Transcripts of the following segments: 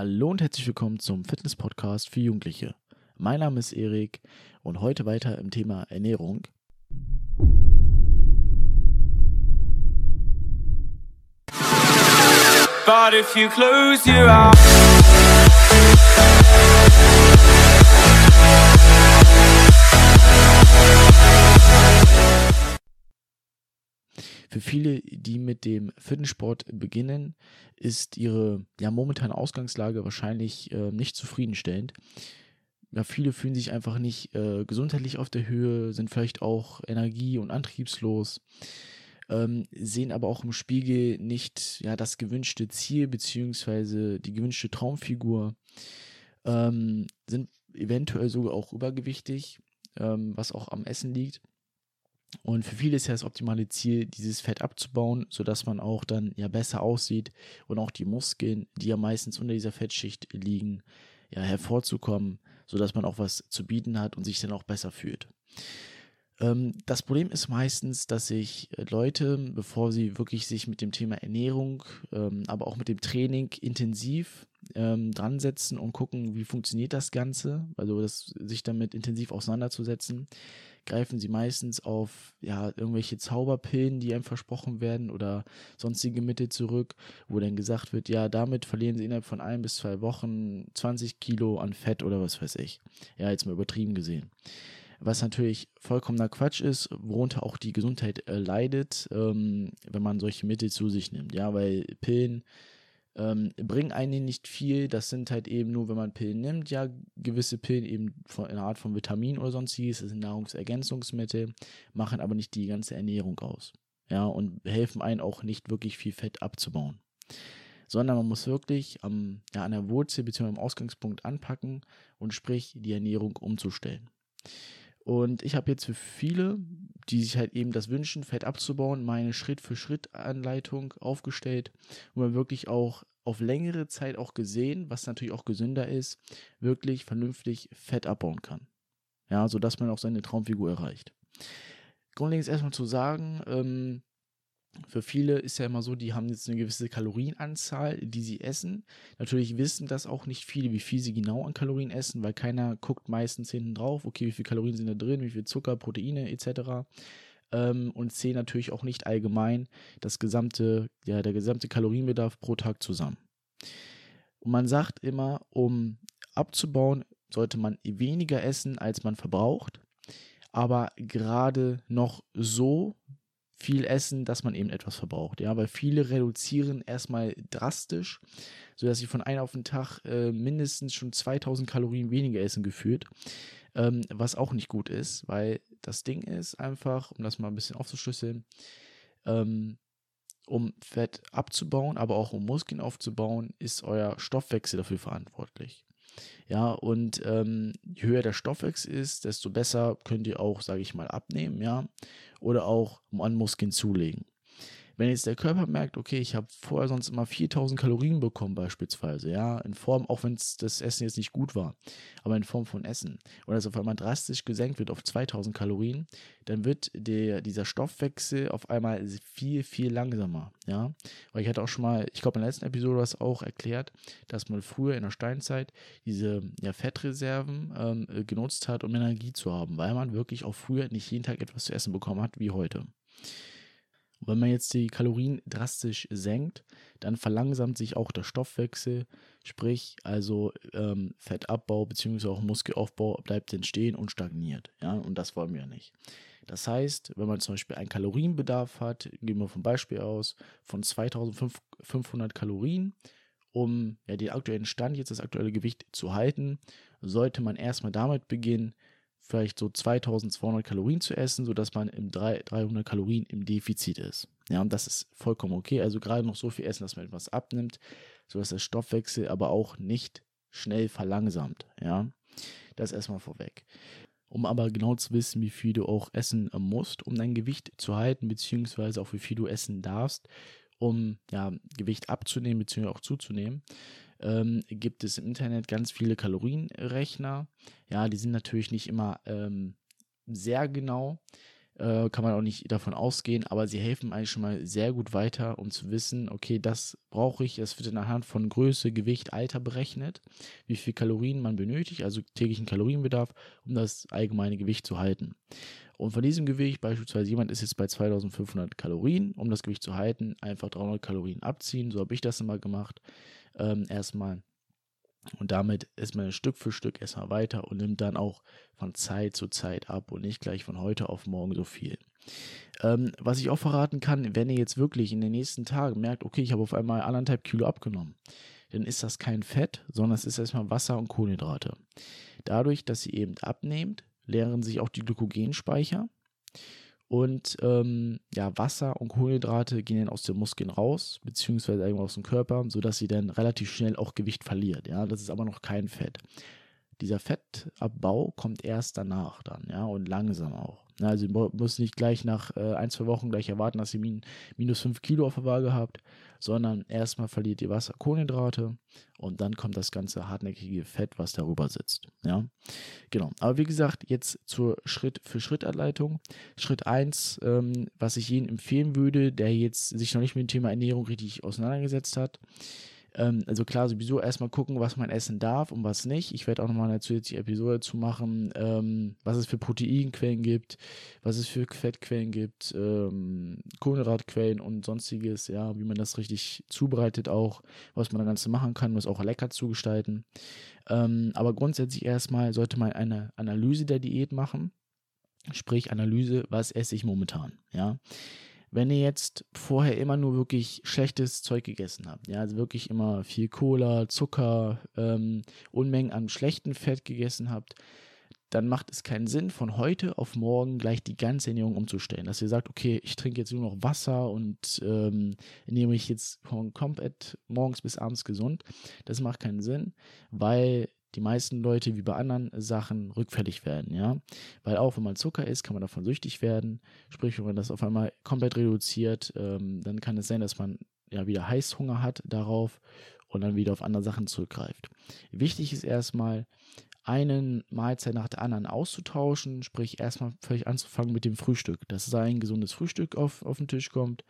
Hallo und herzlich willkommen zum Fitness-Podcast für Jugendliche. Mein Name ist Erik und heute weiter im Thema Ernährung. But if you close your eyes Für viele, die mit dem Fitnesssport beginnen, ist ihre ja, momentane Ausgangslage wahrscheinlich äh, nicht zufriedenstellend. Ja, viele fühlen sich einfach nicht äh, gesundheitlich auf der Höhe, sind vielleicht auch energie- und antriebslos, ähm, sehen aber auch im Spiegel nicht ja, das gewünschte Ziel bzw. die gewünschte Traumfigur, ähm, sind eventuell sogar auch übergewichtig, ähm, was auch am Essen liegt. Und für viele ist ja das optimale Ziel, dieses Fett abzubauen, sodass man auch dann ja besser aussieht und auch die Muskeln, die ja meistens unter dieser Fettschicht liegen, ja hervorzukommen, sodass man auch was zu bieten hat und sich dann auch besser fühlt. Ähm, das Problem ist meistens, dass sich Leute, bevor sie wirklich sich mit dem Thema Ernährung, ähm, aber auch mit dem Training intensiv ähm, dran setzen und gucken, wie funktioniert das Ganze, also das, sich damit intensiv auseinanderzusetzen, greifen sie meistens auf ja, irgendwelche Zauberpillen, die einem versprochen werden oder sonstige Mittel zurück, wo dann gesagt wird, ja, damit verlieren sie innerhalb von ein bis zwei Wochen 20 Kilo an Fett oder was weiß ich. Ja, jetzt mal übertrieben gesehen. Was natürlich vollkommener Quatsch ist, worunter auch die Gesundheit äh, leidet, ähm, wenn man solche Mittel zu sich nimmt. Ja, weil Pillen ähm, bringen einen nicht viel. Das sind halt eben nur, wenn man Pillen nimmt, ja, gewisse Pillen eben von einer Art von Vitamin oder sonstiges, das sind Nahrungsergänzungsmittel, machen aber nicht die ganze Ernährung aus. Ja, und helfen einen auch nicht wirklich viel Fett abzubauen. Sondern man muss wirklich am, ja, an der Wurzel bzw. am Ausgangspunkt anpacken und sprich die Ernährung umzustellen. Und ich habe jetzt für viele, die sich halt eben das wünschen, Fett abzubauen, meine Schritt-für-Schritt-Anleitung aufgestellt, wo man wirklich auch auf längere Zeit auch gesehen, was natürlich auch gesünder ist, wirklich vernünftig Fett abbauen kann. Ja, sodass man auch seine Traumfigur erreicht. Grundlegend ist erstmal zu sagen, ähm, für viele ist ja immer so, die haben jetzt eine gewisse Kalorienanzahl, die sie essen. Natürlich wissen das auch nicht viele, wie viel sie genau an Kalorien essen, weil keiner guckt meistens hinten drauf, okay, wie viele Kalorien sind da drin, wie viel Zucker, Proteine etc. Ähm, und zählen natürlich auch nicht allgemein das gesamte, ja, der gesamte Kalorienbedarf pro Tag zusammen. Und man sagt immer, um abzubauen, sollte man weniger essen, als man verbraucht, aber gerade noch so viel essen, dass man eben etwas verbraucht. Ja, weil viele reduzieren erstmal drastisch, sodass sie von einem auf den Tag äh, mindestens schon 2000 Kalorien weniger essen gefühlt, ähm, was auch nicht gut ist, weil das Ding ist einfach, um das mal ein bisschen aufzuschlüsseln, ähm, um Fett abzubauen, aber auch um Muskeln aufzubauen, ist euer Stoffwechsel dafür verantwortlich. Ja, und ähm, je höher der Stoffwechsel ist, desto besser könnt ihr auch, sage ich mal, abnehmen, ja, oder auch an Muskeln zulegen. Wenn jetzt der Körper merkt, okay, ich habe vorher sonst immer 4000 Kalorien bekommen beispielsweise, ja, in Form, auch wenn das Essen jetzt nicht gut war, aber in Form von Essen, und das auf einmal drastisch gesenkt wird auf 2000 Kalorien, dann wird der, dieser Stoffwechsel auf einmal viel, viel langsamer, ja. Weil ich hatte auch schon mal, ich glaube in der letzten Episode das auch erklärt, dass man früher in der Steinzeit diese ja, Fettreserven ähm, genutzt hat, um Energie zu haben, weil man wirklich auch früher nicht jeden Tag etwas zu essen bekommen hat wie heute. Und wenn man jetzt die Kalorien drastisch senkt, dann verlangsamt sich auch der Stoffwechsel, sprich also ähm, Fettabbau bzw. auch Muskelaufbau bleibt entstehen und stagniert. Ja, und das wollen wir nicht. Das heißt, wenn man zum Beispiel einen Kalorienbedarf hat, gehen wir vom Beispiel aus, von 2500 Kalorien, um ja, den aktuellen Stand, jetzt das aktuelle Gewicht zu halten, sollte man erstmal damit beginnen, vielleicht so 2200 Kalorien zu essen, sodass man im 300 Kalorien im Defizit ist. Ja, und das ist vollkommen okay. Also gerade noch so viel essen, dass man etwas abnimmt, sodass der Stoffwechsel aber auch nicht schnell verlangsamt. Ja, das erstmal vorweg. Um aber genau zu wissen, wie viel du auch essen musst, um dein Gewicht zu halten, beziehungsweise auch wie viel du essen darfst, um ja, Gewicht abzunehmen, beziehungsweise auch zuzunehmen, ähm, gibt es im Internet ganz viele Kalorienrechner. Ja, die sind natürlich nicht immer ähm, sehr genau. äh, kann man auch nicht davon ausgehen, aber sie helfen eigentlich schon mal sehr gut weiter, um zu wissen, okay, das brauche ich, es wird anhand von Größe, Gewicht, Alter berechnet, wie viel Kalorien man benötigt, also täglichen Kalorienbedarf, um das allgemeine Gewicht zu halten. Und von diesem Gewicht, beispielsweise jemand ist jetzt bei 2500 Kalorien, um das Gewicht zu halten, einfach 300 Kalorien abziehen, so habe ich das immer gemacht, ähm, erstmal und damit ist man Stück für Stück erstmal weiter und nimmt dann auch von Zeit zu Zeit ab und nicht gleich von heute auf morgen so viel. Ähm, was ich auch verraten kann, wenn ihr jetzt wirklich in den nächsten Tagen merkt, okay, ich habe auf einmal anderthalb Kilo abgenommen, dann ist das kein Fett, sondern es ist erstmal Wasser und Kohlenhydrate. Dadurch, dass ihr eben abnehmt, leeren sich auch die Glykogenspeicher und ähm, ja, Wasser und Kohlenhydrate gehen dann aus den Muskeln raus, beziehungsweise irgendwo aus dem Körper, sodass sie dann relativ schnell auch Gewicht verliert. Ja, das ist aber noch kein Fett. Dieser Fettabbau kommt erst danach dann, ja, und langsam auch. Also ihr müsst nicht gleich nach äh, ein, zwei Wochen gleich erwarten, dass ihr min minus 5 Kilo auf der Waage habt, sondern erstmal verliert ihr Wasser, Kohlenhydrate und dann kommt das ganze hartnäckige Fett, was darüber sitzt. Ja, genau. Aber wie gesagt, jetzt zur Schritt-für-Schritt-Anleitung. Schritt 1, ähm, was ich Ihnen empfehlen würde, der jetzt sich noch nicht mit dem Thema Ernährung richtig auseinandergesetzt hat, ähm, also klar, sowieso erstmal gucken, was man essen darf und was nicht. Ich werde auch nochmal eine zusätzliche Episode zu machen, ähm, was es für Proteinquellen gibt, was es für Fettquellen gibt, ähm, Kohlenhydratquellen und sonstiges, ja, wie man das richtig zubereitet auch, was man da Ganze machen kann, um es auch lecker zu gestalten. Ähm, aber grundsätzlich erstmal sollte man eine Analyse der Diät machen. Sprich, Analyse, was esse ich momentan, ja wenn ihr jetzt vorher immer nur wirklich schlechtes Zeug gegessen habt, ja, also wirklich immer viel Cola, Zucker, ähm, Unmengen an schlechtem Fett gegessen habt, dann macht es keinen Sinn, von heute auf morgen gleich die ganze Ernährung umzustellen. Dass ihr sagt, okay, ich trinke jetzt nur noch Wasser und ähm, ernähre mich jetzt komplett morgens bis abends gesund. Das macht keinen Sinn, weil die meisten Leute wie bei anderen Sachen rückfällig werden, ja. Weil auch wenn man Zucker isst, kann man davon süchtig werden. Sprich, wenn man das auf einmal komplett reduziert, ähm, dann kann es sein, dass man ja wieder Heißhunger hat darauf und dann wieder auf andere Sachen zurückgreift. Wichtig ist erstmal, einen Mahlzeit nach der anderen auszutauschen, sprich erstmal völlig anzufangen mit dem Frühstück, dass ein gesundes Frühstück auf, auf den Tisch kommt.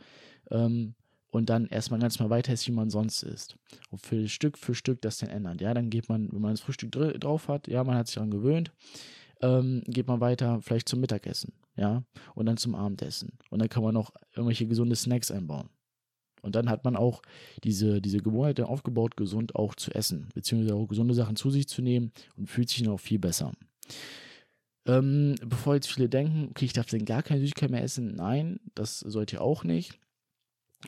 Ähm, und dann erstmal ganz mal weiter ist, wie man sonst ist. Und für Stück für Stück das dann ändern. Ja, dann geht man, wenn man das Frühstück drauf hat, ja, man hat sich daran gewöhnt, ähm, geht man weiter vielleicht zum Mittagessen, ja, und dann zum Abendessen. Und dann kann man noch irgendwelche gesunde Snacks einbauen. Und dann hat man auch diese, diese Gewohnheit aufgebaut, gesund auch zu essen, beziehungsweise auch gesunde Sachen zu sich zu nehmen und fühlt sich dann auch viel besser. Ähm, bevor jetzt viele denken, okay, ich darf denn gar keine Süßigkeit mehr essen, nein, das sollte ihr auch nicht.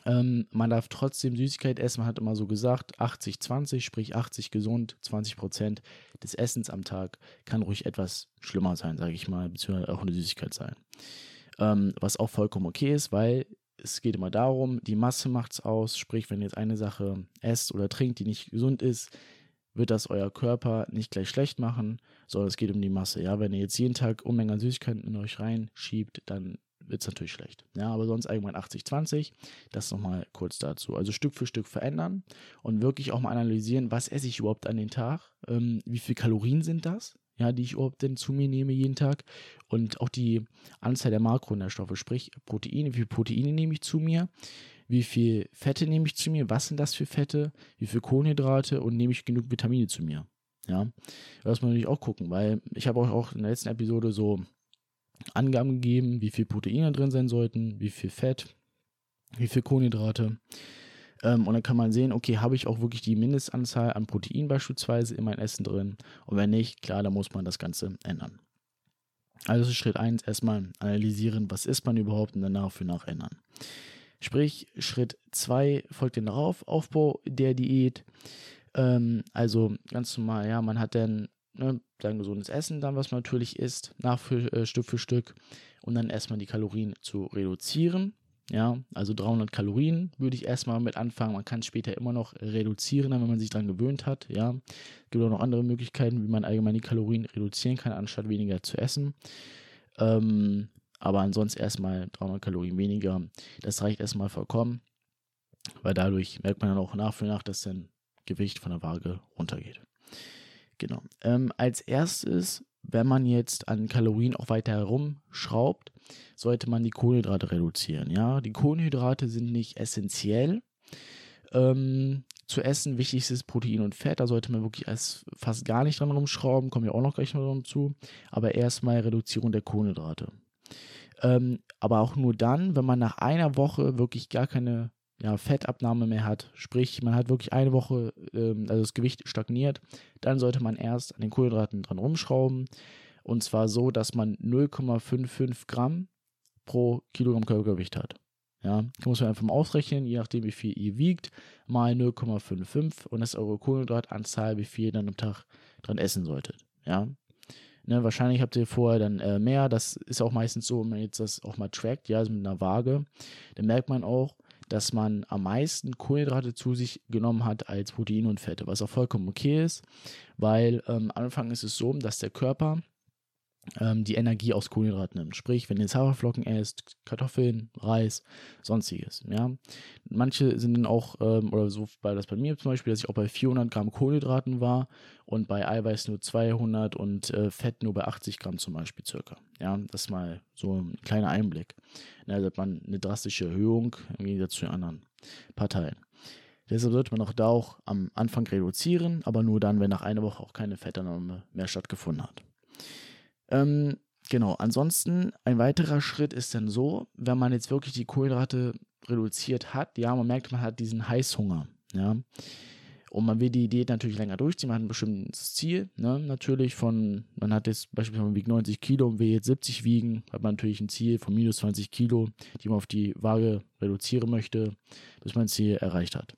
Ähm, man darf trotzdem Süßigkeit essen. Man hat immer so gesagt, 80-20, sprich 80 gesund, 20 Prozent des Essens am Tag kann ruhig etwas schlimmer sein, sage ich mal, beziehungsweise auch eine Süßigkeit sein. Ähm, was auch vollkommen okay ist, weil es geht immer darum, die Masse macht es aus. Sprich, wenn ihr jetzt eine Sache esst oder trinkt, die nicht gesund ist, wird das euer Körper nicht gleich schlecht machen, sondern es geht um die Masse. Ja, wenn ihr jetzt jeden Tag Unmengen an Süßigkeiten in euch reinschiebt, dann wird es natürlich schlecht. Ja, aber sonst irgendwann 80-20. Das nochmal kurz dazu. Also Stück für Stück verändern und wirklich auch mal analysieren, was esse ich überhaupt an den Tag? Ähm, wie viele Kalorien sind das? Ja, die ich überhaupt denn zu mir nehme jeden Tag. Und auch die Anzahl der Makronährstoffe, sprich Proteine, wie viele Proteine nehme ich zu mir? Wie viel Fette nehme ich zu mir? Was sind das für Fette? Wie viel Kohlenhydrate und nehme ich genug Vitamine zu mir? Ja, das muss man natürlich auch gucken, weil ich habe euch auch in der letzten Episode so Angaben gegeben, wie viel Proteine drin sein sollten, wie viel Fett, wie viel Kohlenhydrate. Ähm, und dann kann man sehen, okay, habe ich auch wirklich die Mindestanzahl an Protein beispielsweise in mein Essen drin? Und wenn nicht, klar, dann muss man das Ganze ändern. Also Schritt 1 erstmal analysieren, was ist man überhaupt und dann nach für nach ändern. Sprich, Schritt 2 folgt dann darauf, Aufbau der Diät. Ähm, also ganz normal, ja, man hat dann ne, sein gesundes Essen dann, was man natürlich isst, nach für, äh, Stück für Stück und dann erstmal die Kalorien zu reduzieren. Ja, also 300 Kalorien würde ich erstmal mit anfangen. Man kann später immer noch reduzieren, wenn man sich daran gewöhnt hat. Ja, es gibt auch noch andere Möglichkeiten, wie man allgemein die Kalorien reduzieren kann, anstatt weniger zu essen. Ähm, aber ansonsten erstmal 300 Kalorien weniger. Das reicht erstmal vollkommen, weil dadurch merkt man dann auch nach und nach, dass dann Gewicht von der Waage runtergeht. Genau. Ähm, als erstes, wenn man jetzt an Kalorien auch weiter herumschraubt, sollte man die Kohlenhydrate reduzieren. Ja, die Kohlenhydrate sind nicht essentiell ähm, zu essen. Wichtig ist Protein und Fett. Da sollte man wirklich erst fast gar nicht dran rumschrauben. Kommen wir auch noch gleich noch zu. Aber erstmal Reduzierung der Kohlenhydrate. Ähm, aber auch nur dann, wenn man nach einer Woche wirklich gar keine ja, Fettabnahme mehr hat, sprich man hat wirklich eine Woche, ähm, also das Gewicht stagniert, dann sollte man erst an den Kohlenhydraten dran rumschrauben. Und zwar so, dass man 0,55 Gramm pro Kilogramm Körpergewicht hat. Ja, muss man einfach mal ausrechnen, je nachdem wie viel ihr wiegt, mal 0,55 und das ist eure Kohlenhydratanzahl, wie viel ihr dann am Tag dran essen solltet. Ja, ne, wahrscheinlich habt ihr vorher dann äh, mehr, das ist auch meistens so, wenn man jetzt das auch mal trackt, ja, also mit einer Waage, dann merkt man auch, dass man am meisten Kohlenhydrate zu sich genommen hat als Proteine und Fette, was auch vollkommen okay ist, weil ähm, am Anfang ist es so, dass der Körper ähm, die Energie aus Kohlenhydraten nimmt. Sprich, wenn ihr jetzt Haferflocken esst, Kartoffeln, Reis, sonstiges. Ja. Manche sind dann auch, ähm, oder so war das bei mir zum Beispiel, dass ich auch bei 400 Gramm Kohlenhydraten war und bei Eiweiß nur 200 und äh, Fett nur bei 80 Gramm zum Beispiel circa. Ja, das ist mal so ein kleiner Einblick. Da hat man eine drastische Erhöhung im Gegensatz zu den anderen Parteien. Deshalb sollte man auch da auch am Anfang reduzieren, aber nur dann, wenn nach einer Woche auch keine Fettannahme mehr stattgefunden hat. Ähm, genau, ansonsten ein weiterer Schritt ist dann so, wenn man jetzt wirklich die Kohlenhydrate reduziert hat, ja, man merkt, man hat diesen Heißhunger, ja. Und man will die Diät natürlich länger durchziehen, man hat ein bestimmtes Ziel, ne? natürlich von, man hat jetzt beispielsweise, wiegt 90 Kilo und will jetzt 70 wiegen, hat man natürlich ein Ziel von minus 20 Kilo, die man auf die Waage reduzieren möchte, bis man das Ziel erreicht hat.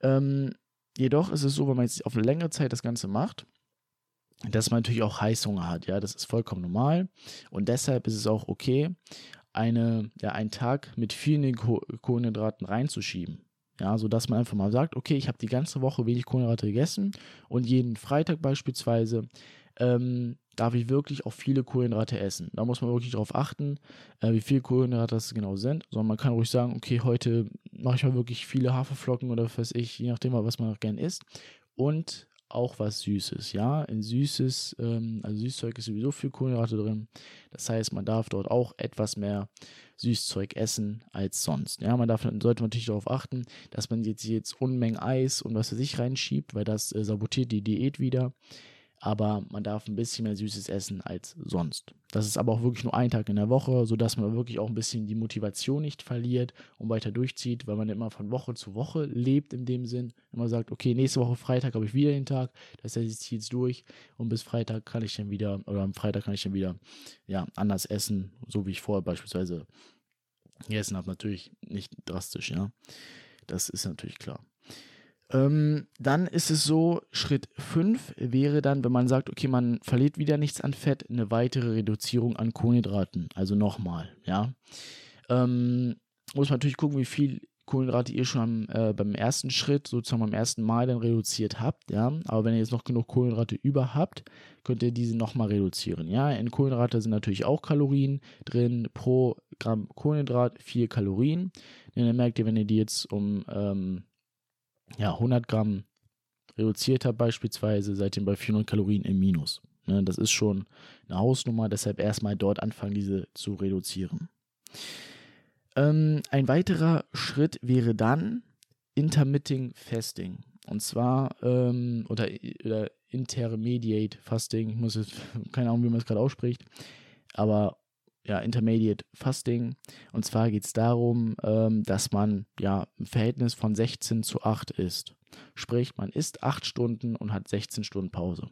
Ähm, jedoch ist es so, wenn man jetzt auf längere Zeit das Ganze macht, dass man natürlich auch Heißhunger hat. Ja, das ist vollkommen normal. Und deshalb ist es auch okay, eine, ja, einen Tag mit vielen Kohlenhydraten reinzuschieben. Ja, sodass man einfach mal sagt, okay, ich habe die ganze Woche wenig Kohlenhydrate gegessen und jeden Freitag beispielsweise ähm, darf ich wirklich auch viele Kohlenhydrate essen. Da muss man wirklich darauf achten, äh, wie viele Kohlenhydrate das genau sind. Sondern man kann ruhig sagen, okay, heute mache ich mal wirklich viele Haferflocken oder was weiß ich, je nachdem, was man auch gern isst. Und auch was Süßes. Ja, in Süßes, ähm, also Süßzeug ist sowieso viel Kohlenhydrate drin. Das heißt, man darf dort auch etwas mehr Süßzeug essen als sonst. Ja, man darf, sollte natürlich darauf achten, dass man jetzt, jetzt Unmengen Eis und was für sich reinschiebt, weil das äh, sabotiert die Diät wieder aber man darf ein bisschen mehr Süßes essen als sonst. Das ist aber auch wirklich nur ein Tag in der Woche, sodass man wirklich auch ein bisschen die Motivation nicht verliert und weiter durchzieht, weil man immer von Woche zu Woche lebt in dem Sinn. Immer sagt, okay, nächste Woche Freitag habe ich wieder den Tag, das heißt, ich es durch und bis Freitag kann ich dann wieder, oder am Freitag kann ich dann wieder, ja, anders essen, so wie ich vorher beispielsweise gegessen habe. Natürlich nicht drastisch, ja. Das ist natürlich klar. Ähm, dann ist es so, Schritt 5 wäre dann, wenn man sagt, okay, man verliert wieder nichts an Fett, eine weitere Reduzierung an Kohlenhydraten. Also nochmal, ja. Ähm, muss man natürlich gucken, wie viel Kohlenhydrate ihr schon äh, beim ersten Schritt, sozusagen beim ersten Mal dann reduziert habt, ja. Aber wenn ihr jetzt noch genug Kohlenhydrate über habt, könnt ihr diese nochmal reduzieren, ja. In Kohlenhydrate sind natürlich auch Kalorien drin, pro Gramm Kohlenhydrat 4 Kalorien. Denn dann merkt ihr, wenn ihr die jetzt um ähm, ja, 100 Gramm reduziert habe beispielsweise, seitdem bei 400 Kalorien im Minus. Ne, das ist schon eine Hausnummer, deshalb erstmal dort anfangen, diese zu reduzieren. Ähm, ein weiterer Schritt wäre dann Intermitting Fasting. Und zwar, ähm, oder, oder Intermediate Fasting, ich muss jetzt, keine Ahnung, wie man es gerade ausspricht, aber ja, Intermediate Fasting. Und zwar geht es darum, ähm, dass man ja im Verhältnis von 16 zu 8 isst. Sprich, man isst 8 Stunden und hat 16 Stunden Pause.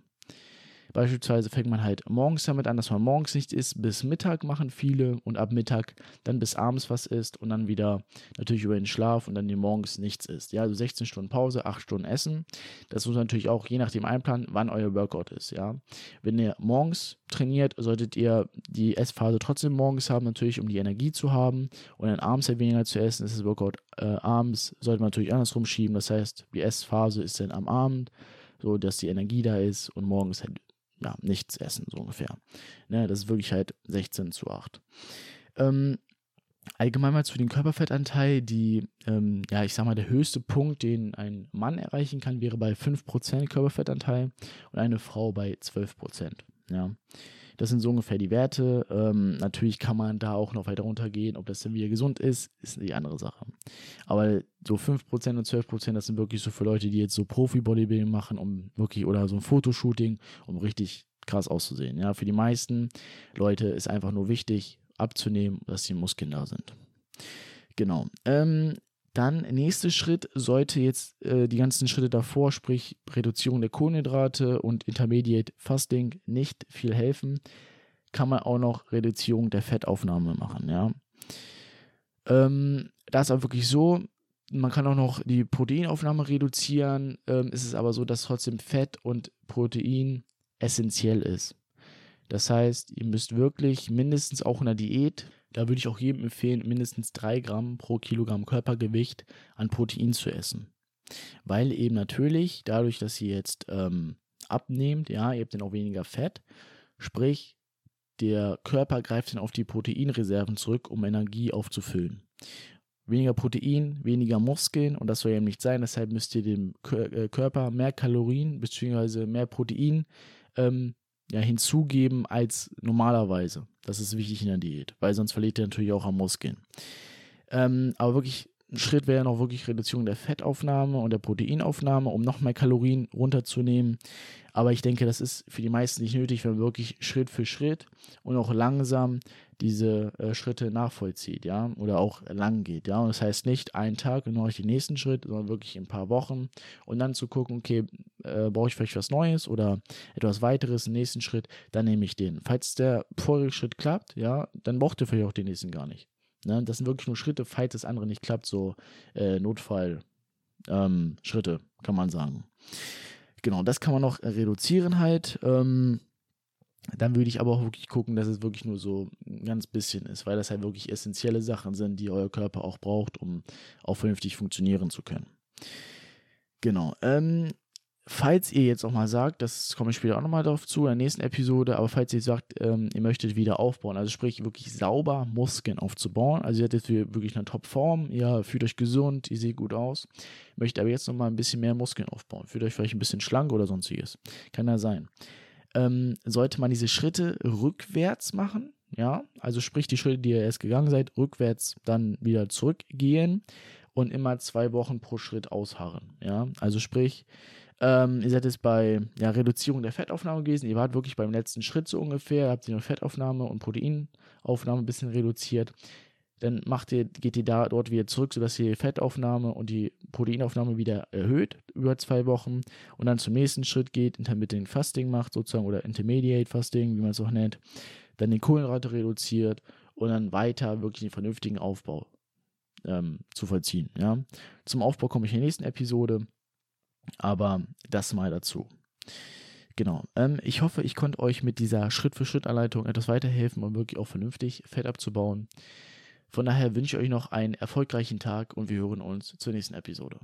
Beispielsweise fängt man halt morgens damit an, dass man morgens nicht isst, bis Mittag machen viele und ab Mittag dann bis abends was isst und dann wieder natürlich über den Schlaf und dann die morgens nichts isst. Ja, also 16 Stunden Pause, 8 Stunden Essen. Das muss natürlich auch je nachdem einplanen, wann euer Workout ist. Ja, wenn ihr morgens trainiert, solltet ihr die Essphase trotzdem morgens haben, natürlich um die Energie zu haben und dann abends halt weniger zu essen. Das ist das Workout äh, abends, sollte man natürlich andersrum schieben. Das heißt, die Essphase ist dann am Abend so dass die Energie da ist und morgens halt ja, nichts essen, so ungefähr. Ne, das ist wirklich halt 16 zu 8. Ähm, Allgemein mal zu dem Körperfettanteil, die, ähm, ja, ich sag mal, der höchste Punkt, den ein Mann erreichen kann, wäre bei 5% Körperfettanteil und eine Frau bei 12%. Ja. Das sind so ungefähr die Werte. Ähm, natürlich kann man da auch noch weiter runtergehen. Ob das dann wieder gesund ist, ist die andere Sache. Aber so 5% und 12%, das sind wirklich so für Leute, die jetzt so Profi-Bodybuilding machen, um wirklich, oder so ein Fotoshooting, um richtig krass auszusehen. Ja, für die meisten Leute ist einfach nur wichtig, abzunehmen, dass die Muskeln da sind. Genau. Ähm, dann nächster Schritt sollte jetzt äh, die ganzen Schritte davor, sprich Reduzierung der Kohlenhydrate und Intermediate Fasting, nicht viel helfen. Kann man auch noch Reduzierung der Fettaufnahme machen, ja. Ähm, da ist aber wirklich so, man kann auch noch die Proteinaufnahme reduzieren. Ähm, ist es aber so, dass trotzdem Fett und Protein essentiell ist. Das heißt, ihr müsst wirklich mindestens auch in der Diät, da würde ich auch jedem empfehlen, mindestens 3 Gramm pro Kilogramm Körpergewicht an Protein zu essen. Weil eben natürlich, dadurch, dass ihr jetzt ähm, abnehmt, ja, ihr habt dann auch weniger Fett, sprich, der Körper greift dann auf die Proteinreserven zurück, um Energie aufzufüllen. Weniger Protein, weniger Muskeln und das soll eben nicht sein. Deshalb müsst ihr dem äh, Körper mehr Kalorien bzw. mehr Protein ähm, ja, hinzugeben als normalerweise. Das ist wichtig in der Diät, weil sonst verliert ihr natürlich auch am Muskeln. Ähm, aber wirklich ein Schritt wäre noch wirklich Reduzierung der Fettaufnahme und der Proteinaufnahme, um noch mehr Kalorien runterzunehmen. Aber ich denke, das ist für die meisten nicht nötig, wenn man wirklich Schritt für Schritt und auch langsam diese äh, Schritte nachvollzieht, ja, oder auch lang geht, ja. Und das heißt nicht einen Tag und ich den nächsten Schritt, sondern wirklich ein paar Wochen und dann zu gucken, okay, äh, brauche ich vielleicht was Neues oder etwas weiteres, den nächsten Schritt, dann nehme ich den. Falls der vorige Schritt klappt, ja, dann braucht ihr vielleicht auch den nächsten gar nicht. Ne? Das sind wirklich nur Schritte, falls das andere nicht klappt, so äh, Notfall. Ähm, kann man sagen. Genau, das kann man noch reduzieren halt. Ähm, dann würde ich aber auch wirklich gucken, dass es wirklich nur so ein ganz bisschen ist, weil das halt wirklich essentielle Sachen sind, die euer Körper auch braucht, um auch vernünftig funktionieren zu können. Genau. Ähm, falls ihr jetzt auch mal sagt, das komme ich später auch nochmal darauf zu, in der nächsten Episode, aber falls ihr sagt, ähm, ihr möchtet wieder aufbauen, also sprich wirklich sauber Muskeln aufzubauen, also ihr seid jetzt wirklich eine Top-Form, ihr fühlt euch gesund, ihr seht gut aus, möchtet aber jetzt nochmal ein bisschen mehr Muskeln aufbauen, fühlt euch vielleicht ein bisschen schlank oder sonstiges, kann ja sein. Ähm, sollte man diese Schritte rückwärts machen, ja, also sprich die Schritte, die ihr erst gegangen seid, rückwärts dann wieder zurückgehen und immer zwei Wochen pro Schritt ausharren, ja, also sprich, ähm, ihr seid jetzt bei ja, Reduzierung der Fettaufnahme gewesen. Ihr wart wirklich beim letzten Schritt so ungefähr. Habt ihr nur Fettaufnahme und Proteinaufnahme ein bisschen reduziert. Dann macht ihr, geht ihr da dort wieder zurück, sodass ihr die Fettaufnahme und die Proteinaufnahme wieder erhöht über zwei Wochen und dann zum nächsten Schritt geht, Intermittent Fasting macht sozusagen oder Intermediate Fasting, wie man es auch nennt, dann die Kohlenrate reduziert und dann weiter wirklich den vernünftigen Aufbau ähm, zu vollziehen. Ja? Zum Aufbau komme ich in der nächsten Episode. Aber das mal dazu. Genau. Ähm, ich hoffe, ich konnte euch mit dieser Schritt-für-Schritt-Anleitung etwas weiterhelfen, um wirklich auch vernünftig Fett abzubauen. Von daher wünsche ich euch noch einen erfolgreichen Tag und wir hören uns zur nächsten Episode.